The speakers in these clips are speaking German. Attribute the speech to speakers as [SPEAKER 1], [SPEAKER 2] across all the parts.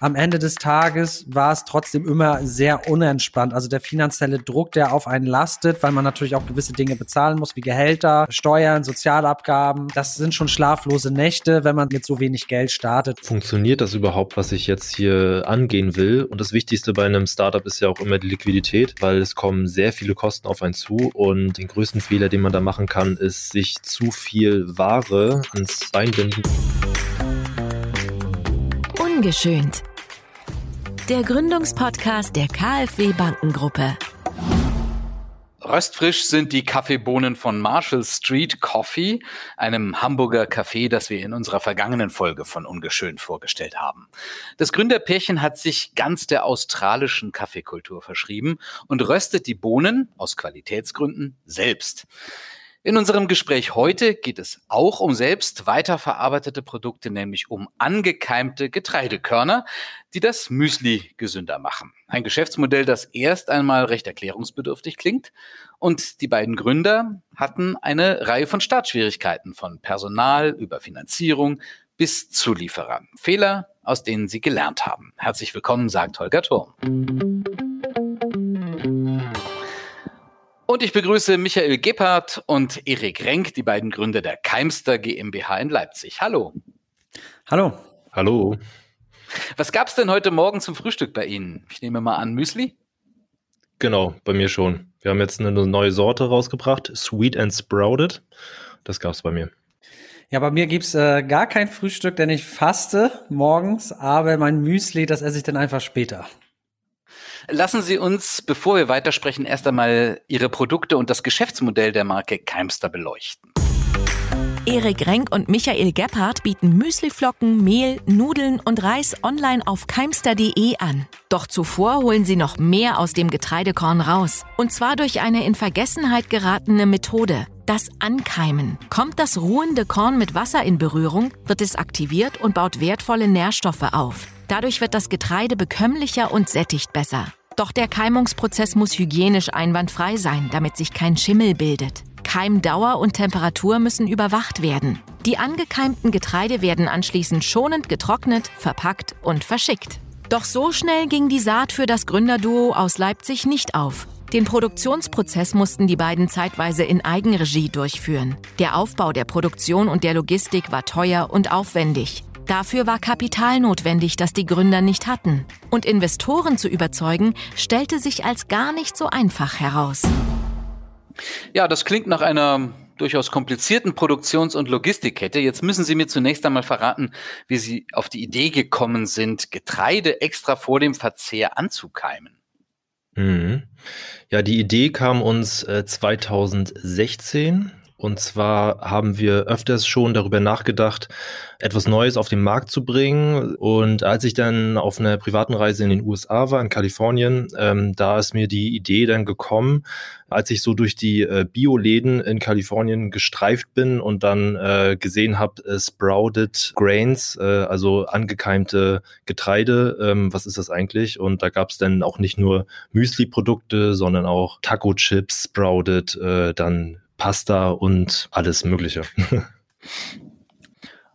[SPEAKER 1] am Ende des Tages war es trotzdem immer sehr unentspannt. Also der finanzielle Druck, der auf einen lastet, weil man natürlich auch gewisse Dinge bezahlen muss, wie Gehälter, Steuern, Sozialabgaben. Das sind schon schlaflose Nächte, wenn man mit so wenig Geld startet.
[SPEAKER 2] Funktioniert das überhaupt, was ich jetzt hier angehen will? Und das Wichtigste bei einem Startup ist ja auch immer die Liquidität, weil es kommen sehr viele Kosten auf einen zu und den größten Fehler, den man da machen kann, ist sich zu viel Ware ans Bein binden.
[SPEAKER 3] Ungeschönt. Der Gründungspodcast der KfW Bankengruppe.
[SPEAKER 4] Röstfrisch sind die Kaffeebohnen von Marshall Street Coffee, einem Hamburger Café, das wir in unserer vergangenen Folge von Ungeschönt vorgestellt haben. Das Gründerpärchen hat sich ganz der australischen Kaffeekultur verschrieben und röstet die Bohnen aus Qualitätsgründen selbst. In unserem Gespräch heute geht es auch um selbst weiterverarbeitete Produkte, nämlich um angekeimte Getreidekörner, die das Müsli gesünder machen. Ein Geschäftsmodell, das erst einmal recht erklärungsbedürftig klingt. Und die beiden Gründer hatten eine Reihe von Startschwierigkeiten, von Personal über Finanzierung bis Zulieferern. Fehler, aus denen sie gelernt haben. Herzlich willkommen, sagt Holger Thurm. Und ich begrüße Michael Gebhardt und Erik Renk, die beiden Gründer der Keimster GmbH in Leipzig. Hallo.
[SPEAKER 1] Hallo.
[SPEAKER 2] Hallo.
[SPEAKER 4] Was gab es denn heute Morgen zum Frühstück bei Ihnen? Ich nehme mal an, Müsli?
[SPEAKER 2] Genau, bei mir schon. Wir haben jetzt eine neue Sorte rausgebracht, Sweet and Sprouted. Das gab es bei mir.
[SPEAKER 1] Ja, bei mir gibt's äh, gar kein Frühstück, denn ich faste morgens, aber mein Müsli, das esse ich dann einfach später.
[SPEAKER 4] Lassen Sie uns, bevor wir weitersprechen, erst einmal Ihre Produkte und das Geschäftsmodell der Marke Keimster beleuchten.
[SPEAKER 3] Erik Renk und Michael Gebhardt bieten Müsliflocken, Mehl, Nudeln und Reis online auf keimster.de an. Doch zuvor holen sie noch mehr aus dem Getreidekorn raus. Und zwar durch eine in Vergessenheit geratene Methode. Das Ankeimen. Kommt das ruhende Korn mit Wasser in Berührung, wird es aktiviert und baut wertvolle Nährstoffe auf. Dadurch wird das Getreide bekömmlicher und sättigt besser. Doch der Keimungsprozess muss hygienisch einwandfrei sein, damit sich kein Schimmel bildet. Keimdauer und Temperatur müssen überwacht werden. Die angekeimten Getreide werden anschließend schonend getrocknet, verpackt und verschickt. Doch so schnell ging die Saat für das Gründerduo aus Leipzig nicht auf. Den Produktionsprozess mussten die beiden zeitweise in Eigenregie durchführen. Der Aufbau der Produktion und der Logistik war teuer und aufwendig. Dafür war Kapital notwendig, das die Gründer nicht hatten. Und Investoren zu überzeugen, stellte sich als gar nicht so einfach heraus.
[SPEAKER 4] Ja, das klingt nach einer durchaus komplizierten Produktions- und Logistikkette. Jetzt müssen Sie mir zunächst einmal verraten, wie Sie auf die Idee gekommen sind, Getreide extra vor dem Verzehr anzukeimen.
[SPEAKER 2] Mhm. Ja, die Idee kam uns äh, 2016. Und zwar haben wir öfters schon darüber nachgedacht, etwas Neues auf den Markt zu bringen. Und als ich dann auf einer privaten Reise in den USA war, in Kalifornien, ähm, da ist mir die Idee dann gekommen, als ich so durch die äh, Bioläden in Kalifornien gestreift bin und dann äh, gesehen habe, äh, Sprouted Grains, äh, also angekeimte Getreide, ähm, was ist das eigentlich? Und da gab es dann auch nicht nur Müsli-Produkte, sondern auch Taco-Chips, Sprouted, äh, dann Pasta und alles Mögliche.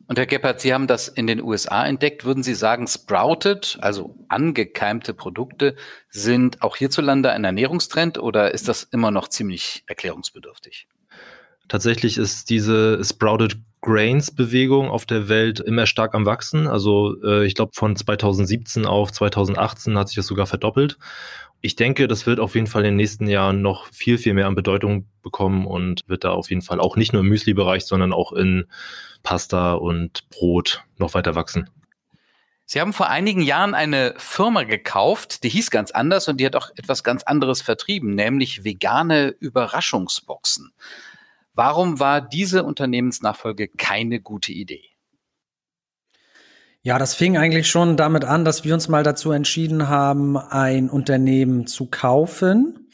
[SPEAKER 4] Und Herr Gebhardt, Sie haben das in den USA entdeckt. Würden Sie sagen, Sprouted, also angekeimte Produkte, sind auch hierzulande ein Ernährungstrend oder ist das immer noch ziemlich erklärungsbedürftig?
[SPEAKER 2] Tatsächlich ist diese Sprouted Grains Bewegung auf der Welt immer stark am wachsen. Also äh, ich glaube von 2017 auf 2018 hat sich das sogar verdoppelt ich denke, das wird auf jeden Fall in den nächsten Jahren noch viel, viel mehr an Bedeutung bekommen und wird da auf jeden Fall auch nicht nur im Müsli-Bereich, sondern auch in Pasta und Brot noch weiter wachsen.
[SPEAKER 4] Sie haben vor einigen Jahren eine Firma gekauft, die hieß ganz anders und die hat auch etwas ganz anderes vertrieben, nämlich vegane Überraschungsboxen. Warum war diese Unternehmensnachfolge keine gute Idee?
[SPEAKER 1] Ja, das fing eigentlich schon damit an, dass wir uns mal dazu entschieden haben, ein Unternehmen zu kaufen.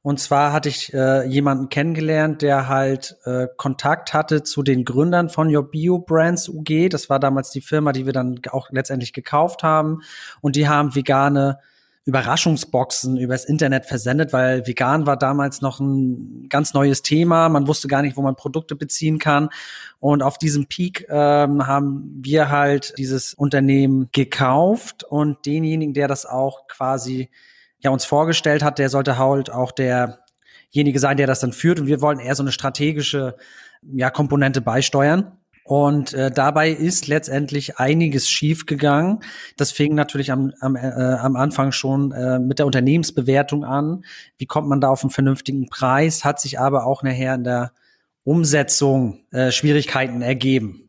[SPEAKER 1] Und zwar hatte ich äh, jemanden kennengelernt, der halt äh, Kontakt hatte zu den Gründern von Your Bio Brands UG. Das war damals die Firma, die wir dann auch letztendlich gekauft haben. Und die haben vegane Überraschungsboxen übers Internet versendet, weil vegan war damals noch ein ganz neues Thema. Man wusste gar nicht, wo man Produkte beziehen kann. Und auf diesem Peak ähm, haben wir halt dieses Unternehmen gekauft und denjenigen, der das auch quasi ja uns vorgestellt hat, der sollte halt auch derjenige sein, der das dann führt. Und wir wollen eher so eine strategische ja, Komponente beisteuern. Und äh, dabei ist letztendlich einiges schiefgegangen. Das fing natürlich am, am, äh, am Anfang schon äh, mit der Unternehmensbewertung an. Wie kommt man da auf einen vernünftigen Preis? Hat sich aber auch nachher in der Umsetzung äh, Schwierigkeiten ergeben.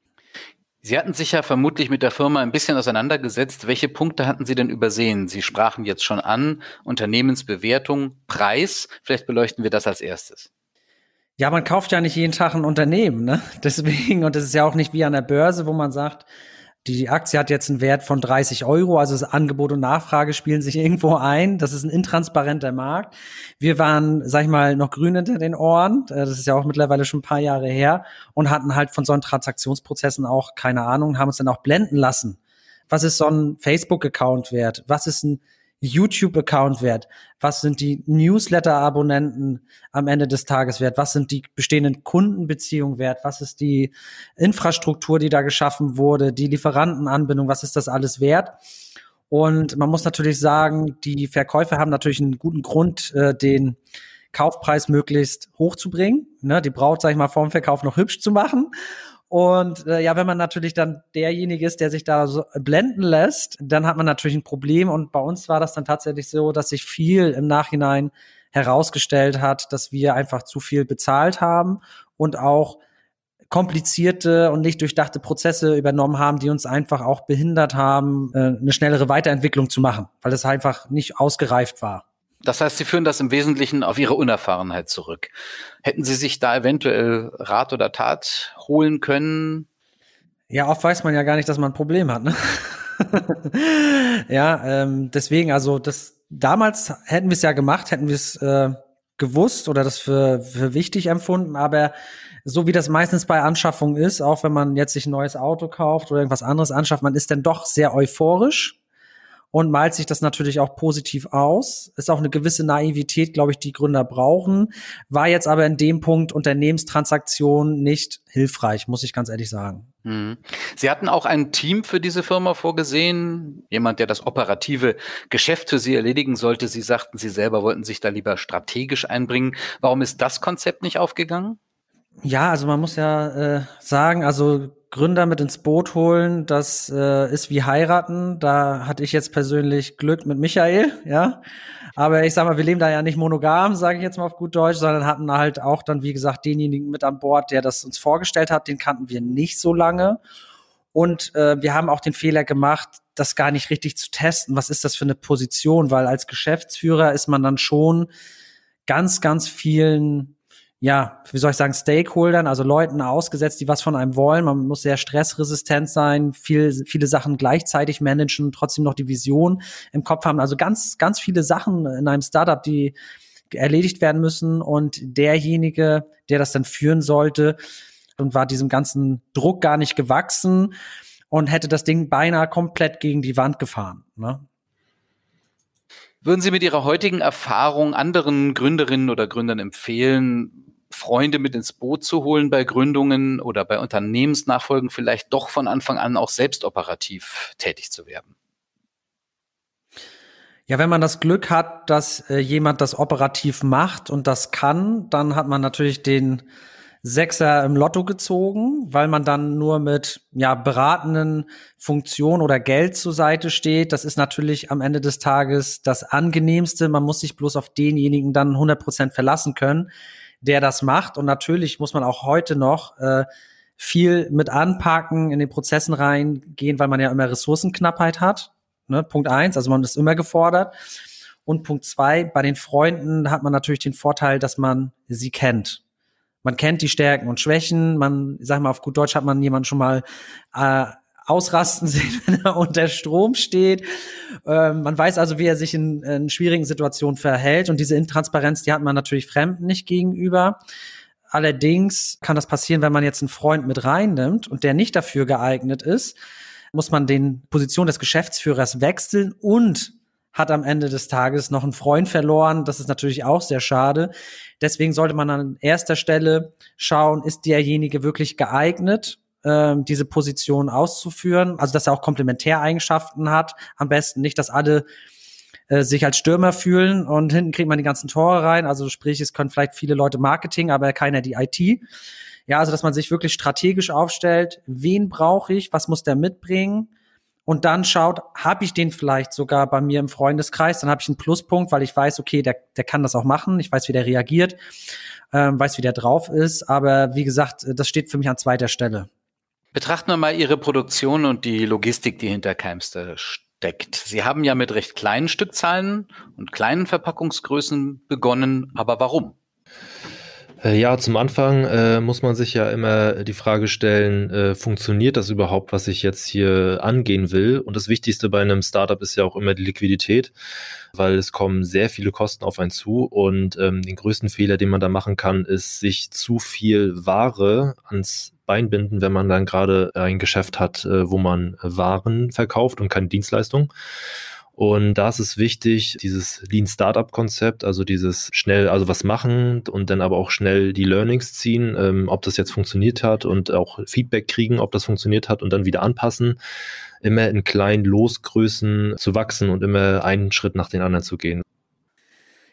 [SPEAKER 4] Sie hatten sich ja vermutlich mit der Firma ein bisschen auseinandergesetzt. Welche Punkte hatten Sie denn übersehen? Sie sprachen jetzt schon an, Unternehmensbewertung, Preis. Vielleicht beleuchten wir das als erstes.
[SPEAKER 1] Ja, man kauft ja nicht jeden Tag ein Unternehmen, ne? Deswegen, und das ist ja auch nicht wie an der Börse, wo man sagt, die Aktie hat jetzt einen Wert von 30 Euro, also das Angebot und Nachfrage spielen sich irgendwo ein. Das ist ein intransparenter Markt. Wir waren, sag ich mal, noch grün hinter den Ohren. Äh, das ist ja auch mittlerweile schon ein paar Jahre her und hatten halt von so einen Transaktionsprozessen auch keine Ahnung, haben uns dann auch blenden lassen. Was ist so ein Facebook-Account wert? Was ist ein YouTube-Account wert? Was sind die Newsletter-Abonnenten am Ende des Tages wert? Was sind die bestehenden Kundenbeziehungen wert? Was ist die Infrastruktur, die da geschaffen wurde? Die Lieferantenanbindung? Was ist das alles wert? Und man muss natürlich sagen, die Verkäufer haben natürlich einen guten Grund, äh, den Kaufpreis möglichst hoch zu bringen, ne, die Braut, sag ich mal, vorm Verkauf noch hübsch zu machen. Und äh, ja, wenn man natürlich dann derjenige ist, der sich da so blenden lässt, dann hat man natürlich ein Problem. Und bei uns war das dann tatsächlich so, dass sich viel im Nachhinein herausgestellt hat, dass wir einfach zu viel bezahlt haben und auch komplizierte und nicht durchdachte Prozesse übernommen haben, die uns einfach auch behindert haben, äh, eine schnellere Weiterentwicklung zu machen, weil es einfach nicht ausgereift war.
[SPEAKER 4] Das heißt, Sie führen das im Wesentlichen auf Ihre Unerfahrenheit zurück. Hätten Sie sich da eventuell Rat oder Tat holen können?
[SPEAKER 1] Ja, oft weiß man ja gar nicht, dass man ein Problem hat. Ne? ja, ähm, deswegen, also das damals hätten wir es ja gemacht, hätten wir es äh, gewusst oder das für, für wichtig empfunden, aber so wie das meistens bei Anschaffungen ist, auch wenn man jetzt sich ein neues Auto kauft oder irgendwas anderes anschafft, man ist dann doch sehr euphorisch und malt sich das natürlich auch positiv aus. Ist auch eine gewisse Naivität, glaube ich, die Gründer brauchen. War jetzt aber in dem Punkt Unternehmenstransaktion nicht hilfreich, muss ich ganz ehrlich sagen.
[SPEAKER 4] Mhm. Sie hatten auch ein Team für diese Firma vorgesehen, jemand, der das operative Geschäft für Sie erledigen sollte. Sie sagten, Sie selber wollten sich da lieber strategisch einbringen. Warum ist das Konzept nicht aufgegangen?
[SPEAKER 1] Ja, also man muss ja äh, sagen, also Gründer mit ins Boot holen, das äh, ist wie heiraten. Da hatte ich jetzt persönlich Glück mit Michael, ja. Aber ich sag mal, wir leben da ja nicht monogam, sage ich jetzt mal auf gut Deutsch, sondern hatten halt auch dann, wie gesagt, denjenigen mit an Bord, der das uns vorgestellt hat. Den kannten wir nicht so lange. Und äh, wir haben auch den Fehler gemacht, das gar nicht richtig zu testen. Was ist das für eine Position? Weil als Geschäftsführer ist man dann schon ganz, ganz vielen ja, wie soll ich sagen, Stakeholdern, also Leuten ausgesetzt, die was von einem wollen. Man muss sehr stressresistent sein, viel, viele Sachen gleichzeitig managen, trotzdem noch die Vision im Kopf haben. Also ganz, ganz viele Sachen in einem Startup, die erledigt werden müssen. Und derjenige, der das dann führen sollte, und war diesem ganzen Druck gar nicht gewachsen und hätte das Ding beinahe komplett gegen die Wand gefahren. Ne?
[SPEAKER 4] Würden Sie mit Ihrer heutigen Erfahrung anderen Gründerinnen oder Gründern empfehlen, Freunde mit ins Boot zu holen bei Gründungen oder bei Unternehmensnachfolgen vielleicht doch von Anfang an auch selbst operativ tätig zu werden?
[SPEAKER 1] Ja, wenn man das Glück hat, dass äh, jemand das operativ macht und das kann, dann hat man natürlich den Sechser im Lotto gezogen, weil man dann nur mit ja beratenden Funktionen oder Geld zur Seite steht. Das ist natürlich am Ende des Tages das angenehmste. Man muss sich bloß auf denjenigen dann 100 Prozent verlassen können der das macht. Und natürlich muss man auch heute noch äh, viel mit anpacken, in den Prozessen reingehen, weil man ja immer Ressourcenknappheit hat. Ne? Punkt eins, also man ist immer gefordert. Und Punkt zwei, bei den Freunden hat man natürlich den Vorteil, dass man sie kennt. Man kennt die Stärken und Schwächen. Man, sag mal, auf gut Deutsch hat man jemanden schon mal äh, ausrasten sehen, wenn er unter Strom steht. Ähm, man weiß also, wie er sich in, in schwierigen Situationen verhält. Und diese Intransparenz, die hat man natürlich Fremden nicht gegenüber. Allerdings kann das passieren, wenn man jetzt einen Freund mit reinnimmt und der nicht dafür geeignet ist, muss man den Position des Geschäftsführers wechseln und hat am Ende des Tages noch einen Freund verloren. Das ist natürlich auch sehr schade. Deswegen sollte man an erster Stelle schauen, ist derjenige wirklich geeignet, ähm, diese Position auszuführen. Also, dass er auch Komplementäreigenschaften hat. Am besten nicht, dass alle äh, sich als Stürmer fühlen und hinten kriegt man die ganzen Tore rein. Also sprich, es können vielleicht viele Leute Marketing, aber keiner die IT. Ja, also dass man sich wirklich strategisch aufstellt, wen brauche ich, was muss der mitbringen und dann schaut, habe ich den vielleicht sogar bei mir im Freundeskreis, dann habe ich einen Pluspunkt, weil ich weiß, okay, der, der kann das auch machen, ich weiß, wie der reagiert, ähm, weiß, wie der drauf ist, aber wie gesagt, das steht für mich an zweiter Stelle.
[SPEAKER 4] Betrachten wir mal Ihre Produktion und die Logistik, die hinter Keimster steckt. Sie haben ja mit recht kleinen Stückzahlen und kleinen Verpackungsgrößen begonnen, aber warum?
[SPEAKER 2] Äh, ja, zum Anfang äh, muss man sich ja immer die Frage stellen, äh, funktioniert das überhaupt, was ich jetzt hier angehen will? Und das Wichtigste bei einem Startup ist ja auch immer die Liquidität, weil es kommen sehr viele Kosten auf einen zu und ähm, den größten Fehler, den man da machen kann, ist sich zu viel Ware ans Bein binden, wenn man dann gerade ein Geschäft hat, äh, wo man Waren verkauft und keine Dienstleistung. Und da ist es wichtig, dieses Lean Startup Konzept, also dieses schnell, also was machen und dann aber auch schnell die Learnings ziehen, ähm, ob das jetzt funktioniert hat und auch Feedback kriegen, ob das funktioniert hat und dann wieder anpassen, immer in kleinen Losgrößen zu wachsen und immer einen Schritt nach den anderen zu gehen.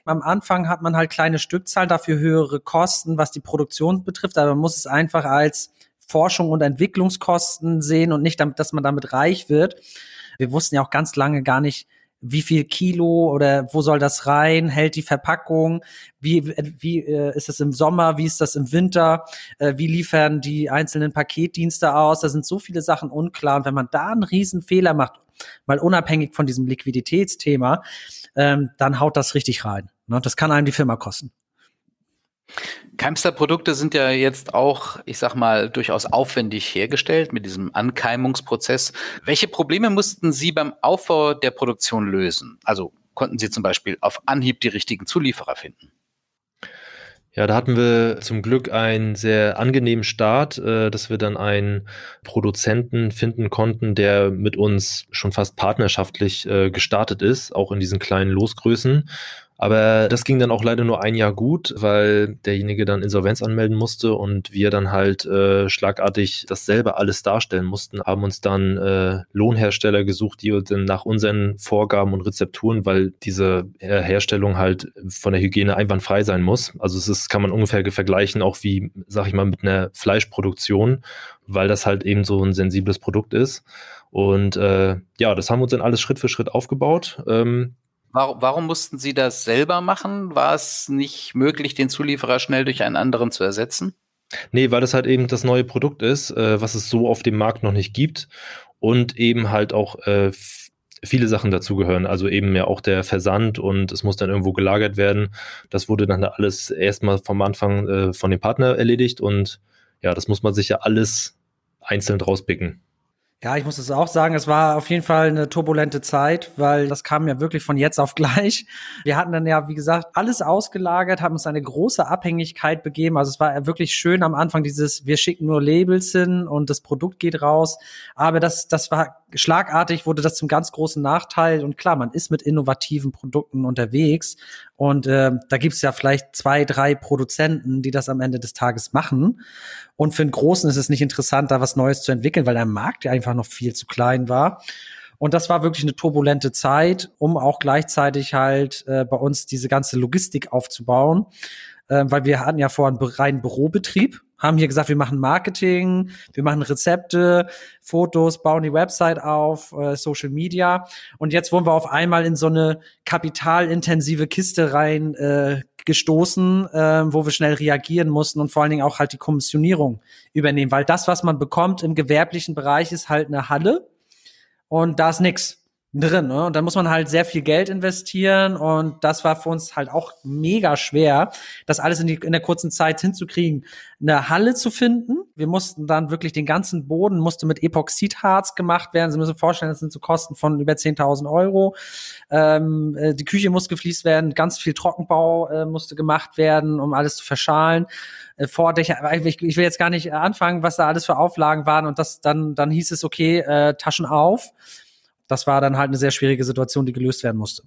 [SPEAKER 1] Am Anfang hat man halt kleine Stückzahlen, dafür höhere Kosten, was die Produktion betrifft, aber man muss es einfach als Forschung und Entwicklungskosten sehen und nicht, damit, dass man damit reich wird. Wir wussten ja auch ganz lange gar nicht, wie viel Kilo oder wo soll das rein, hält die Verpackung, wie, wie äh, ist es im Sommer, wie ist das im Winter, äh, wie liefern die einzelnen Paketdienste aus, da sind so viele Sachen unklar und wenn man da einen riesen Fehler macht, mal unabhängig von diesem Liquiditätsthema, ähm, dann haut das richtig rein. Ne? Das kann einem die Firma kosten.
[SPEAKER 4] Keimster-Produkte sind ja jetzt auch, ich sag mal, durchaus aufwendig hergestellt mit diesem Ankeimungsprozess. Welche Probleme mussten Sie beim Aufbau der Produktion lösen? Also konnten Sie zum Beispiel auf Anhieb die richtigen Zulieferer finden?
[SPEAKER 2] Ja, da hatten wir zum Glück einen sehr angenehmen Start, äh, dass wir dann einen Produzenten finden konnten, der mit uns schon fast partnerschaftlich äh, gestartet ist, auch in diesen kleinen Losgrößen aber das ging dann auch leider nur ein Jahr gut, weil derjenige dann Insolvenz anmelden musste und wir dann halt äh, schlagartig das selber alles darstellen mussten, haben uns dann äh, Lohnhersteller gesucht, die dann nach unseren Vorgaben und Rezepturen, weil diese Herstellung halt von der Hygiene einwandfrei sein muss. Also es ist, kann man ungefähr vergleichen, auch wie, sag ich mal, mit einer Fleischproduktion, weil das halt eben so ein sensibles Produkt ist. Und äh, ja, das haben wir uns dann alles Schritt für Schritt aufgebaut. Ähm,
[SPEAKER 4] Warum, warum mussten Sie das selber machen? War es nicht möglich, den Zulieferer schnell durch einen anderen zu ersetzen?
[SPEAKER 2] Nee, weil das halt eben das neue Produkt ist, äh, was es so auf dem Markt noch nicht gibt und eben halt auch äh, viele Sachen dazugehören. Also eben ja auch der Versand und es muss dann irgendwo gelagert werden. Das wurde dann alles erstmal vom Anfang äh, von dem Partner erledigt und ja, das muss man sich ja alles einzeln rauspicken.
[SPEAKER 1] Ja, ich muss es auch sagen, es war auf jeden Fall eine turbulente Zeit, weil das kam ja wirklich von jetzt auf gleich. Wir hatten dann ja, wie gesagt, alles ausgelagert, haben uns eine große Abhängigkeit begeben. Also es war wirklich schön am Anfang dieses, wir schicken nur Labels hin und das Produkt geht raus. Aber das, das war schlagartig wurde das zum ganz großen Nachteil. Und klar, man ist mit innovativen Produkten unterwegs. Und äh, da gibt's ja vielleicht zwei, drei Produzenten, die das am Ende des Tages machen. Und für einen Großen ist es nicht interessant, da was Neues zu entwickeln, weil der Markt ja einfach noch viel zu klein war. Und das war wirklich eine turbulente Zeit, um auch gleichzeitig halt äh, bei uns diese ganze Logistik aufzubauen. Äh, weil wir hatten ja vorher einen reinen Bürobetrieb haben hier gesagt, wir machen Marketing, wir machen Rezepte, Fotos, bauen die Website auf, äh, Social Media. Und jetzt wurden wir auf einmal in so eine kapitalintensive Kiste rein äh, gestoßen, äh, wo wir schnell reagieren mussten und vor allen Dingen auch halt die Kommissionierung übernehmen. Weil das, was man bekommt im gewerblichen Bereich, ist halt eine Halle und da ist nix drin. Ne? Und da muss man halt sehr viel Geld investieren und das war für uns halt auch mega schwer, das alles in, die, in der kurzen Zeit hinzukriegen, eine Halle zu finden. Wir mussten dann wirklich den ganzen Boden musste mit Epoxidharz gemacht werden. Sie müssen vorstellen, das sind so Kosten von über 10.000 Euro. Ähm, äh, die Küche muss gefliest werden, ganz viel Trockenbau äh, musste gemacht werden, um alles zu verschalen. Äh, Vordächer, ich, ich will jetzt gar nicht anfangen, was da alles für Auflagen waren und das dann dann hieß es okay, äh, Taschen auf das war dann halt eine sehr schwierige Situation, die gelöst werden musste.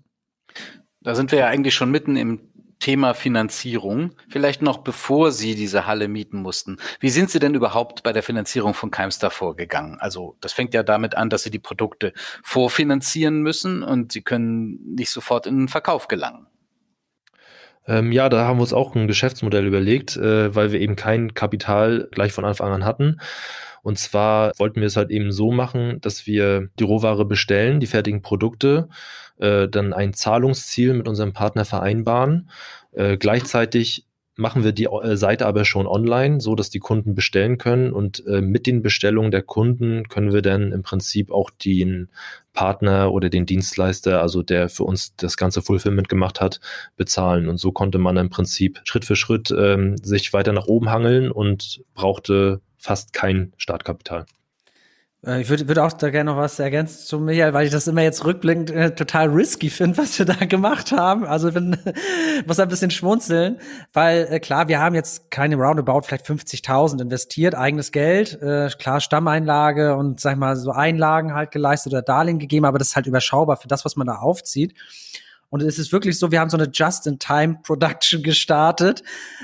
[SPEAKER 4] Da sind wir ja eigentlich schon mitten im Thema Finanzierung. Vielleicht noch bevor Sie diese Halle mieten mussten. Wie sind Sie denn überhaupt bei der Finanzierung von Keimstar vorgegangen? Also das fängt ja damit an, dass Sie die Produkte vorfinanzieren müssen und Sie können nicht sofort in den Verkauf gelangen.
[SPEAKER 2] Ähm, ja, da haben wir uns auch ein Geschäftsmodell überlegt, äh, weil wir eben kein Kapital gleich von Anfang an hatten. Und zwar wollten wir es halt eben so machen, dass wir die Rohware bestellen, die fertigen Produkte, äh, dann ein Zahlungsziel mit unserem Partner vereinbaren. Äh, gleichzeitig machen wir die äh, Seite aber schon online, so dass die Kunden bestellen können und äh, mit den Bestellungen der Kunden können wir dann im Prinzip auch den Partner oder den Dienstleister, also der für uns das ganze Fulfillment gemacht hat, bezahlen. Und so konnte man im Prinzip Schritt für Schritt ähm, sich weiter nach oben hangeln und brauchte fast kein Startkapital.
[SPEAKER 1] Äh, ich würde würd auch da gerne noch was ergänzen zu Michael, weil ich das immer jetzt rückblickend äh, total risky finde, was wir da gemacht haben. Also bin, muss ein bisschen schmunzeln, weil äh, klar, wir haben jetzt keine Roundabout, vielleicht 50.000 investiert, eigenes Geld, äh, klar Stammeinlage und sag ich mal so Einlagen halt geleistet oder Darlehen gegeben, aber das ist halt überschaubar für das, was man da aufzieht. Und es ist wirklich so, wir haben so eine Just-in-Time-Production gestartet,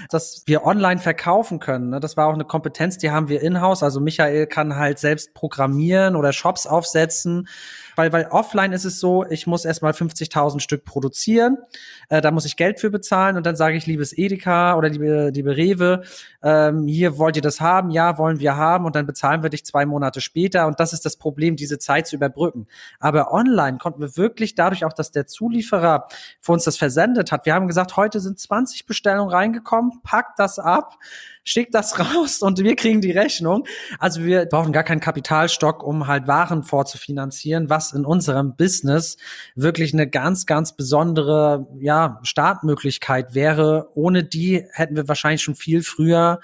[SPEAKER 1] dass wir online verkaufen können. Ne? Das war auch eine Kompetenz, die haben wir in-house. Also Michael kann halt selbst programmieren oder Shops aufsetzen. Weil, weil offline ist es so, ich muss erstmal 50.000 Stück produzieren, äh, da muss ich Geld für bezahlen und dann sage ich, liebes Edeka oder liebe, liebe Rewe, ähm, hier wollt ihr das haben? Ja, wollen wir haben und dann bezahlen wir dich zwei Monate später und das ist das Problem, diese Zeit zu überbrücken. Aber online konnten wir wirklich dadurch auch, dass der Zulieferer für uns das versendet hat. Wir haben gesagt, heute sind 20 Bestellungen reingekommen, packt das ab, schickt das raus und wir kriegen die Rechnung. Also wir brauchen gar keinen Kapitalstock, um halt Waren vorzufinanzieren, was in unserem Business wirklich eine ganz, ganz besondere, ja, Startmöglichkeit wäre. Ohne die hätten wir wahrscheinlich schon viel früher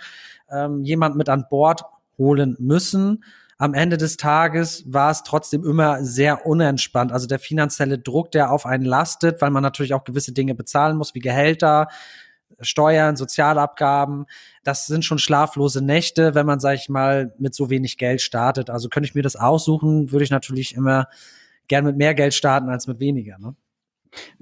[SPEAKER 1] ähm, jemand mit an Bord holen müssen am Ende des Tages war es trotzdem immer sehr unentspannt. Also der finanzielle Druck, der auf einen lastet, weil man natürlich auch gewisse Dinge bezahlen muss, wie Gehälter, Steuern, Sozialabgaben. Das sind schon schlaflose Nächte, wenn man, sag ich mal, mit so wenig Geld startet. Also könnte ich mir das aussuchen, würde ich natürlich immer gern mit mehr Geld starten als mit weniger. Ne?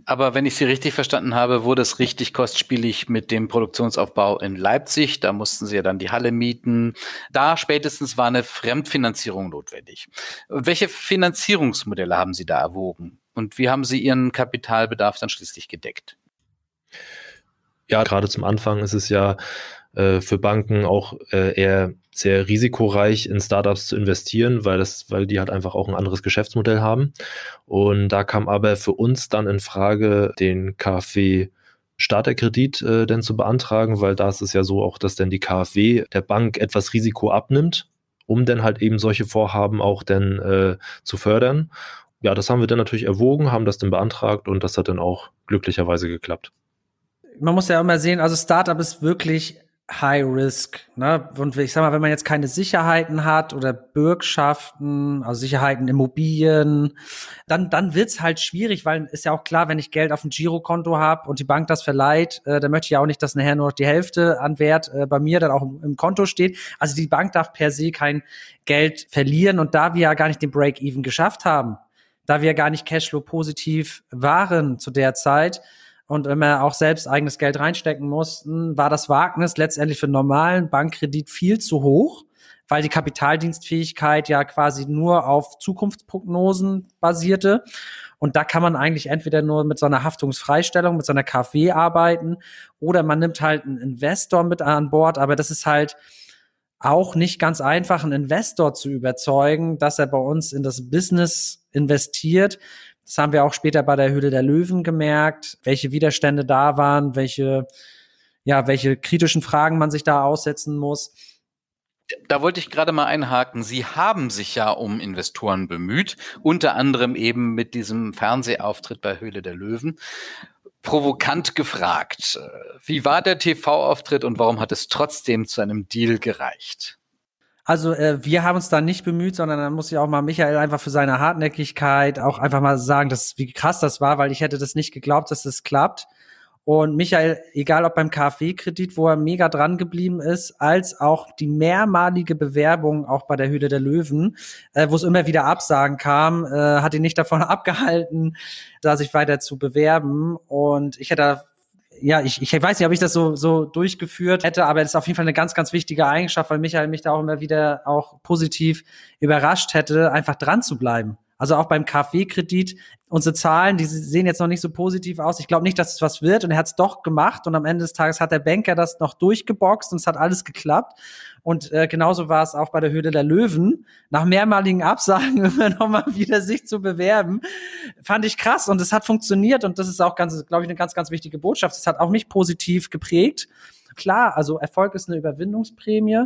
[SPEAKER 4] Aber wenn ich Sie richtig verstanden habe, wurde es richtig kostspielig mit dem Produktionsaufbau in Leipzig. Da mussten Sie ja dann die Halle mieten. Da spätestens war eine Fremdfinanzierung notwendig. Welche Finanzierungsmodelle haben Sie da erwogen? Und wie haben Sie Ihren Kapitalbedarf dann schließlich gedeckt?
[SPEAKER 2] Ja, gerade zum Anfang ist es ja äh, für Banken auch äh, eher sehr risikoreich in Startups zu investieren, weil das, weil die halt einfach auch ein anderes Geschäftsmodell haben. Und da kam aber für uns dann in Frage, den KfW Starterkredit äh, denn zu beantragen, weil da ist es ja so auch, dass dann die KfW der Bank etwas Risiko abnimmt, um dann halt eben solche Vorhaben auch dann äh, zu fördern. Ja, das haben wir dann natürlich erwogen, haben das dann beantragt und das hat dann auch glücklicherweise geklappt.
[SPEAKER 1] Man muss ja immer sehen, also Startup ist wirklich High Risk. Ne? Und ich sag mal, wenn man jetzt keine Sicherheiten hat oder Bürgschaften, also Sicherheiten, Immobilien, dann, dann wird's halt schwierig, weil ist ja auch klar, wenn ich Geld auf dem Girokonto habe und die Bank das verleiht, äh, dann möchte ich ja auch nicht, dass nachher nur noch die Hälfte an Wert äh, bei mir dann auch im, im Konto steht. Also die Bank darf per se kein Geld verlieren und da wir ja gar nicht den Break-Even geschafft haben, da wir gar nicht Cashflow positiv waren zu der Zeit, und wenn wir auch selbst eigenes Geld reinstecken mussten, war das Wagnis letztendlich für normalen Bankkredit viel zu hoch, weil die Kapitaldienstfähigkeit ja quasi nur auf Zukunftsprognosen basierte. Und da kann man eigentlich entweder nur mit so einer Haftungsfreistellung, mit so einer KfW arbeiten oder man nimmt halt einen Investor mit an Bord. Aber das ist halt auch nicht ganz einfach, einen Investor zu überzeugen, dass er bei uns in das Business investiert, das haben wir auch später bei der Höhle der Löwen gemerkt, welche Widerstände da waren, welche, ja, welche kritischen Fragen man sich da aussetzen muss.
[SPEAKER 4] Da wollte ich gerade mal einhaken. Sie haben sich ja um Investoren bemüht, unter anderem eben mit diesem Fernsehauftritt bei Höhle der Löwen. Provokant gefragt, wie war der TV-Auftritt und warum hat es trotzdem zu einem Deal gereicht?
[SPEAKER 1] Also äh, wir haben uns da nicht bemüht, sondern dann muss ich auch mal Michael einfach für seine Hartnäckigkeit auch einfach mal sagen, dass, wie krass das war, weil ich hätte das nicht geglaubt, dass das klappt. Und Michael, egal ob beim KfW-Kredit, wo er mega dran geblieben ist, als auch die mehrmalige Bewerbung auch bei der Höhle der Löwen, äh, wo es immer wieder Absagen kam, äh, hat ihn nicht davon abgehalten, da sich weiter zu bewerben. Und ich hätte ja, ich, ich weiß nicht, ob ich das so, so durchgeführt hätte, aber es ist auf jeden Fall eine ganz, ganz wichtige Eigenschaft, weil Michael mich da auch immer wieder auch positiv überrascht hätte, einfach dran zu bleiben. Also auch beim KfW-Kredit, unsere Zahlen, die sehen jetzt noch nicht so positiv aus. Ich glaube nicht, dass es was wird und er hat es doch gemacht und am Ende des Tages hat der Banker das noch durchgeboxt und es hat alles geklappt. Und äh, genauso war es auch bei der Höhle der Löwen. Nach mehrmaligen Absagen immer noch mal wieder sich zu bewerben, fand ich krass und es hat funktioniert und das ist auch ganz, glaube ich, eine ganz, ganz wichtige Botschaft. Es hat auch mich positiv geprägt. Klar, also Erfolg ist eine Überwindungsprämie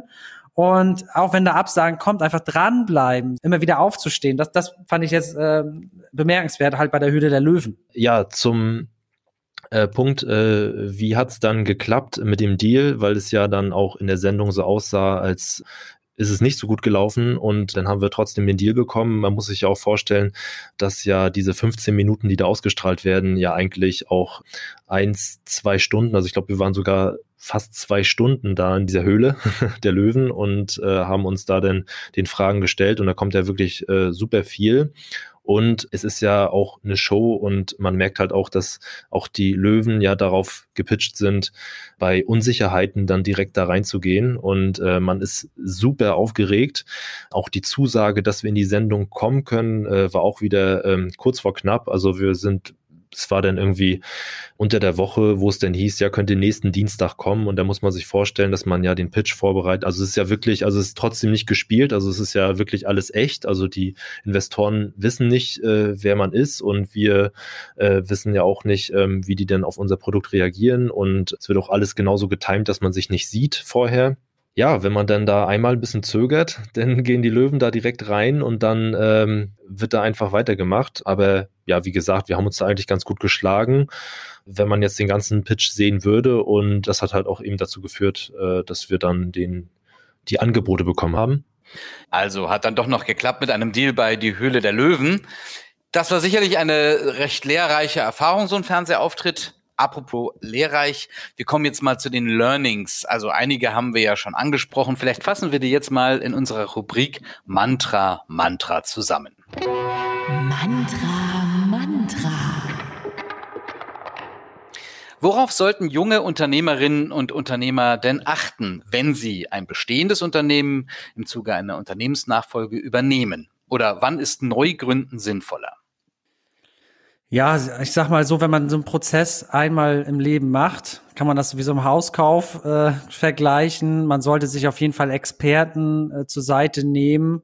[SPEAKER 1] und auch wenn da Absagen kommt, einfach dranbleiben, immer wieder aufzustehen. Das, das fand ich jetzt äh, bemerkenswert halt bei der Höhle der Löwen.
[SPEAKER 2] Ja, zum äh, Punkt, äh, wie hat's dann geklappt mit dem Deal, weil es ja dann auch in der Sendung so aussah, als ist es nicht so gut gelaufen und dann haben wir trotzdem den Deal bekommen. Man muss sich ja auch vorstellen, dass ja diese 15 Minuten, die da ausgestrahlt werden, ja eigentlich auch eins, zwei Stunden, also ich glaube, wir waren sogar fast zwei Stunden da in dieser Höhle der Löwen und äh, haben uns da dann den Fragen gestellt und da kommt ja wirklich äh, super viel. Und es ist ja auch eine Show und man merkt halt auch, dass auch die Löwen ja darauf gepitcht sind, bei Unsicherheiten dann direkt da reinzugehen. Und äh, man ist super aufgeregt. Auch die Zusage, dass wir in die Sendung kommen können, äh, war auch wieder ähm, kurz vor knapp. Also wir sind es war dann irgendwie unter der Woche, wo es denn hieß, ja, könnte nächsten Dienstag kommen und da muss man sich vorstellen, dass man ja den Pitch vorbereitet. Also es ist ja wirklich, also es ist trotzdem nicht gespielt, also es ist ja wirklich alles echt. Also die Investoren wissen nicht, äh, wer man ist und wir äh, wissen ja auch nicht, ähm, wie die denn auf unser Produkt reagieren und es wird auch alles genauso getimt, dass man sich nicht sieht vorher ja, wenn man dann da einmal ein bisschen zögert, dann gehen die Löwen da direkt rein und dann ähm, wird da einfach weitergemacht. Aber ja, wie gesagt, wir haben uns da eigentlich ganz gut geschlagen, wenn man jetzt den ganzen Pitch sehen würde. Und das hat halt auch eben dazu geführt, äh, dass wir dann den, die Angebote bekommen haben.
[SPEAKER 4] Also hat dann doch noch geklappt mit einem Deal bei Die Höhle der Löwen. Das war sicherlich eine recht lehrreiche Erfahrung, so ein Fernsehauftritt. Apropos lehrreich, wir kommen jetzt mal zu den Learnings. Also einige haben wir ja schon angesprochen. Vielleicht fassen wir die jetzt mal in unserer Rubrik Mantra, Mantra zusammen.
[SPEAKER 3] Mantra, Mantra.
[SPEAKER 4] Worauf sollten junge Unternehmerinnen und Unternehmer denn achten, wenn sie ein bestehendes Unternehmen im Zuge einer Unternehmensnachfolge übernehmen? Oder wann ist Neugründen sinnvoller?
[SPEAKER 1] Ja, ich sag mal so, wenn man so einen Prozess einmal im Leben macht, kann man das wie so im Hauskauf äh, vergleichen. Man sollte sich auf jeden Fall Experten äh, zur Seite nehmen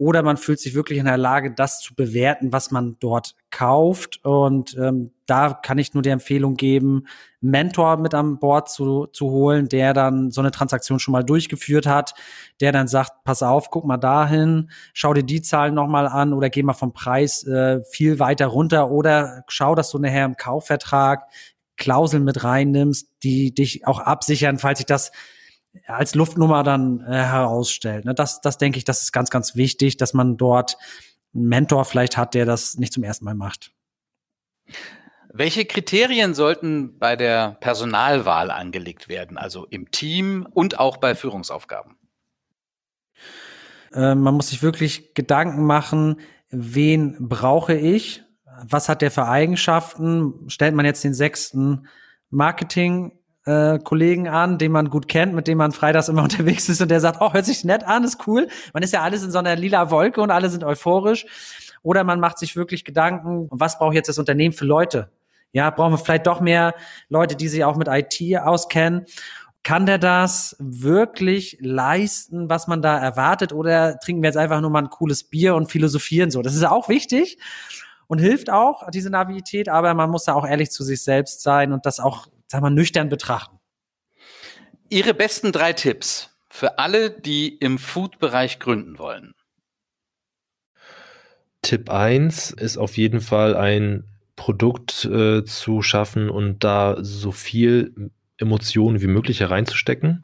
[SPEAKER 1] oder man fühlt sich wirklich in der Lage, das zu bewerten, was man dort kauft. Und ähm, da kann ich nur die Empfehlung geben, Mentor mit an Bord zu, zu holen, der dann so eine Transaktion schon mal durchgeführt hat, der dann sagt, pass auf, guck mal dahin, schau dir die Zahlen nochmal an oder geh mal vom Preis äh, viel weiter runter oder schau, dass du nachher im Kaufvertrag Klauseln mit reinnimmst, die dich auch absichern, falls sich das als Luftnummer dann äh, herausstellt. Ne? Das, das denke ich, das ist ganz, ganz wichtig, dass man dort einen Mentor vielleicht hat, der das nicht zum ersten Mal macht.
[SPEAKER 4] Welche Kriterien sollten bei der Personalwahl angelegt werden, also im Team und auch bei Führungsaufgaben?
[SPEAKER 1] Äh, man muss sich wirklich Gedanken machen, wen brauche ich? Was hat der für Eigenschaften? Stellt man jetzt den sechsten Marketing äh, Kollegen an, den man gut kennt, mit dem man freitags immer unterwegs ist und der sagt, oh, hört sich nett an, ist cool. Man ist ja alles in so einer lila Wolke und alle sind euphorisch. Oder man macht sich wirklich Gedanken, was braucht jetzt das Unternehmen für Leute? Ja, brauchen wir vielleicht doch mehr Leute, die sich auch mit IT auskennen. Kann der das wirklich leisten, was man da erwartet? Oder trinken wir jetzt einfach nur mal ein cooles Bier und philosophieren so? Das ist auch wichtig und hilft auch, diese Navität, aber man muss da auch ehrlich zu sich selbst sein und das auch sag mal, nüchtern betrachten.
[SPEAKER 4] Ihre besten drei Tipps für alle, die im Food-Bereich gründen wollen.
[SPEAKER 2] Tipp 1 ist auf jeden Fall ein Produkt äh, zu schaffen und da so viel Emotionen wie möglich hereinzustecken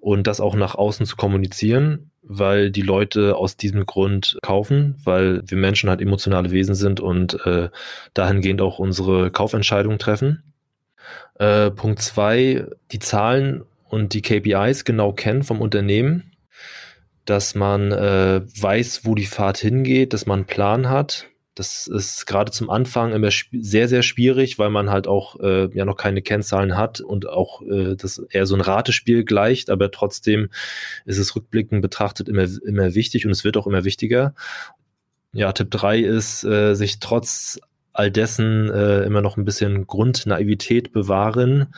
[SPEAKER 2] und das auch nach außen zu kommunizieren, weil die Leute aus diesem Grund kaufen, weil wir Menschen halt emotionale Wesen sind und äh, dahingehend auch unsere Kaufentscheidungen treffen. Äh, Punkt zwei, die Zahlen und die KPIs genau kennen vom Unternehmen, dass man äh, weiß, wo die Fahrt hingeht, dass man einen Plan hat. Das ist gerade zum Anfang immer sehr, sehr schwierig, weil man halt auch äh, ja noch keine Kennzahlen hat und auch äh, das eher so ein Ratespiel gleicht, aber trotzdem ist es rückblickend betrachtet immer, immer wichtig und es wird auch immer wichtiger. Ja, Tipp drei ist, äh, sich trotz all dessen äh, immer noch ein bisschen Grundnaivität bewahren.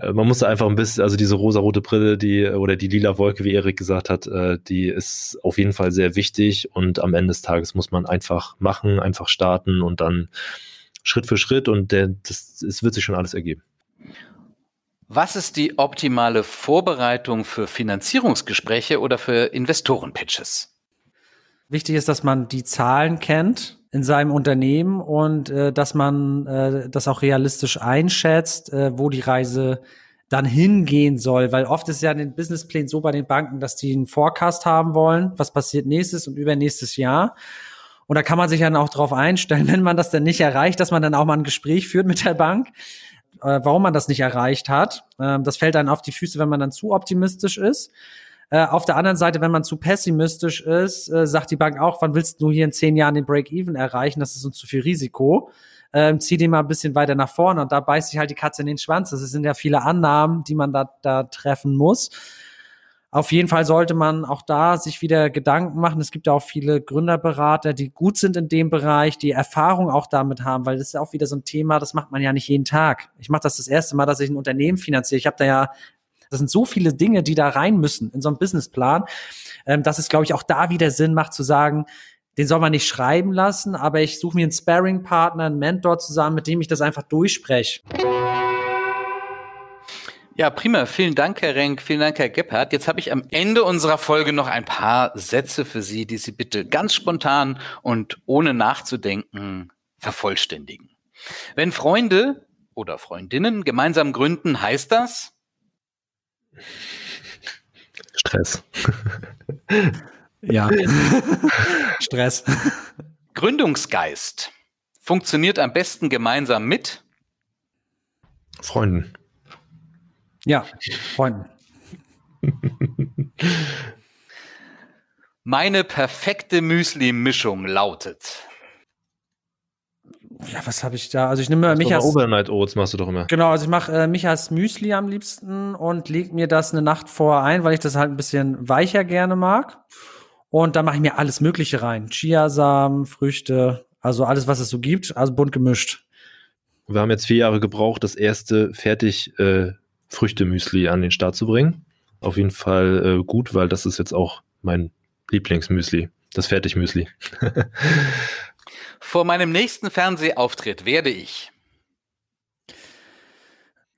[SPEAKER 2] Äh, man muss einfach ein bisschen, also diese rosarote Brille, die oder die lila Wolke, wie Erik gesagt hat, äh, die ist auf jeden Fall sehr wichtig und am Ende des Tages muss man einfach machen, einfach starten und dann Schritt für Schritt und der, das, es wird sich schon alles ergeben.
[SPEAKER 4] Was ist die optimale Vorbereitung für Finanzierungsgespräche oder für Investorenpitches?
[SPEAKER 1] Wichtig ist, dass man die Zahlen kennt in seinem Unternehmen und äh, dass man äh, das auch realistisch einschätzt, äh, wo die Reise dann hingehen soll, weil oft ist ja in den Businessplänen so bei den Banken, dass die einen Forecast haben wollen, was passiert nächstes und übernächstes Jahr. Und da kann man sich dann auch darauf einstellen, wenn man das dann nicht erreicht, dass man dann auch mal ein Gespräch führt mit der Bank, äh, warum man das nicht erreicht hat. Äh, das fällt dann auf die Füße, wenn man dann zu optimistisch ist. Äh, auf der anderen Seite, wenn man zu pessimistisch ist, äh, sagt die Bank auch, wann willst du hier in zehn Jahren den Break-Even erreichen? Das ist uns zu viel Risiko. Ähm, zieh den mal ein bisschen weiter nach vorne und da beißt sich halt die Katze in den Schwanz. Das sind ja viele Annahmen, die man da, da treffen muss. Auf jeden Fall sollte man auch da sich wieder Gedanken machen. Es gibt ja auch viele Gründerberater, die gut sind in dem Bereich, die Erfahrung auch damit haben, weil das ist ja auch wieder so ein Thema, das macht man ja nicht jeden Tag. Ich mache das das erste Mal, dass ich ein Unternehmen finanziere. Ich habe da ja das sind so viele Dinge, die da rein müssen in so einen Businessplan, ähm, dass es, glaube ich, auch da wieder Sinn macht zu sagen, den soll man nicht schreiben lassen, aber ich suche mir einen Sparring-Partner, einen Mentor zusammen, mit dem ich das einfach durchspreche.
[SPEAKER 4] Ja, prima. Vielen Dank, Herr Renk. Vielen Dank, Herr Gebhardt. Jetzt habe ich am Ende unserer Folge noch ein paar Sätze für Sie, die Sie bitte ganz spontan und ohne nachzudenken vervollständigen. Wenn Freunde oder Freundinnen gemeinsam gründen, heißt das,
[SPEAKER 2] Stress.
[SPEAKER 1] ja. Stress.
[SPEAKER 4] Gründungsgeist funktioniert am besten gemeinsam mit
[SPEAKER 2] Freunden.
[SPEAKER 1] Ja, Freunden.
[SPEAKER 4] Meine perfekte Müsli-Mischung lautet
[SPEAKER 1] ja, was habe ich da? Also ich nehme Michas
[SPEAKER 2] Overnight Oats machst du doch immer.
[SPEAKER 1] Genau, also ich mache äh, Michas Müsli am liebsten und leg mir das eine Nacht vorher ein, weil ich das halt ein bisschen weicher gerne mag. Und da mache ich mir alles Mögliche rein. Chiasamen, Früchte, also alles, was es so gibt, also bunt gemischt.
[SPEAKER 2] Wir haben jetzt vier Jahre gebraucht, das erste fertig äh, Früchte-Müsli an den Start zu bringen. Auf jeden Fall äh, gut, weil das ist jetzt auch mein Lieblingsmüsli, das Fertigmüsli.
[SPEAKER 4] Vor meinem nächsten Fernsehauftritt werde ich.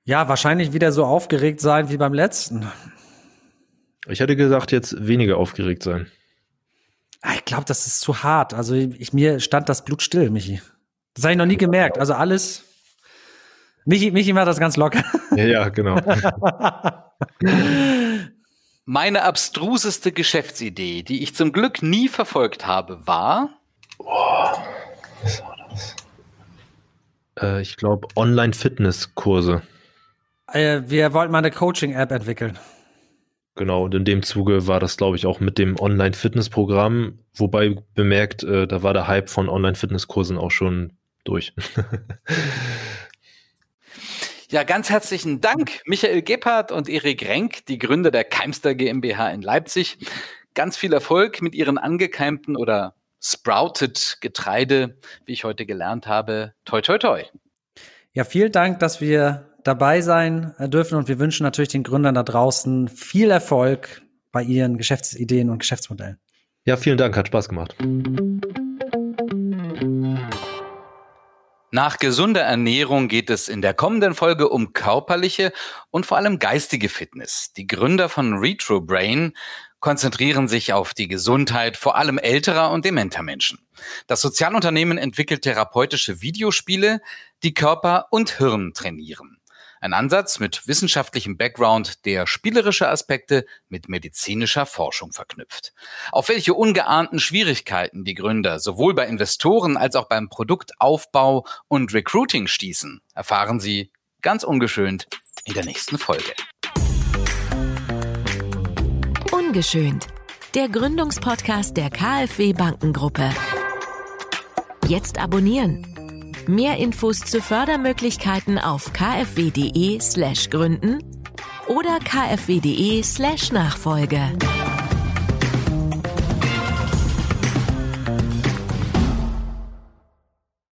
[SPEAKER 1] Ja, wahrscheinlich wieder so aufgeregt sein wie beim letzten.
[SPEAKER 2] Ich hätte gesagt, jetzt weniger aufgeregt sein.
[SPEAKER 1] Ah, ich glaube, das ist zu hart. Also ich, mir stand das Blut still, Michi. Das habe ich noch nie gemerkt. Also alles. Michi, Michi macht das ganz locker.
[SPEAKER 2] Ja, ja genau.
[SPEAKER 4] Meine abstruseste Geschäftsidee, die ich zum Glück nie verfolgt habe, war. Oh.
[SPEAKER 2] Was war das? Äh, ich glaube, Online-Fitness-Kurse.
[SPEAKER 1] Äh, wir wollten mal eine Coaching-App entwickeln.
[SPEAKER 2] Genau, und in dem Zuge war das, glaube ich, auch mit dem Online-Fitness-Programm, wobei bemerkt, äh, da war der Hype von Online-Fitness-Kursen auch schon durch.
[SPEAKER 4] Ja, ganz herzlichen Dank, Michael Gebhardt und Erik Renk, die Gründer der Keimster GmbH in Leipzig. Ganz viel Erfolg mit Ihren angekeimten oder Sprouted Getreide, wie ich heute gelernt habe. Toi, toi, toi.
[SPEAKER 1] Ja, vielen Dank, dass wir dabei sein äh, dürfen und wir wünschen natürlich den Gründern da draußen viel Erfolg bei ihren Geschäftsideen und Geschäftsmodellen.
[SPEAKER 2] Ja, vielen Dank, hat Spaß gemacht.
[SPEAKER 4] Nach gesunder Ernährung geht es in der kommenden Folge um körperliche und vor allem geistige Fitness. Die Gründer von RetroBrain konzentrieren sich auf die Gesundheit vor allem älterer und dementer Menschen. Das Sozialunternehmen entwickelt therapeutische Videospiele, die Körper und Hirn trainieren. Ein Ansatz mit wissenschaftlichem Background, der spielerische Aspekte mit medizinischer Forschung verknüpft. Auf welche ungeahnten Schwierigkeiten die Gründer sowohl bei Investoren als auch beim Produktaufbau und Recruiting stießen, erfahren Sie ganz ungeschönt in der nächsten Folge.
[SPEAKER 3] Ungeschönt. Der Gründungspodcast der KfW Bankengruppe. Jetzt abonnieren. Mehr Infos zu Fördermöglichkeiten auf kfw.de slash gründen oder kfw.de slash Nachfolge.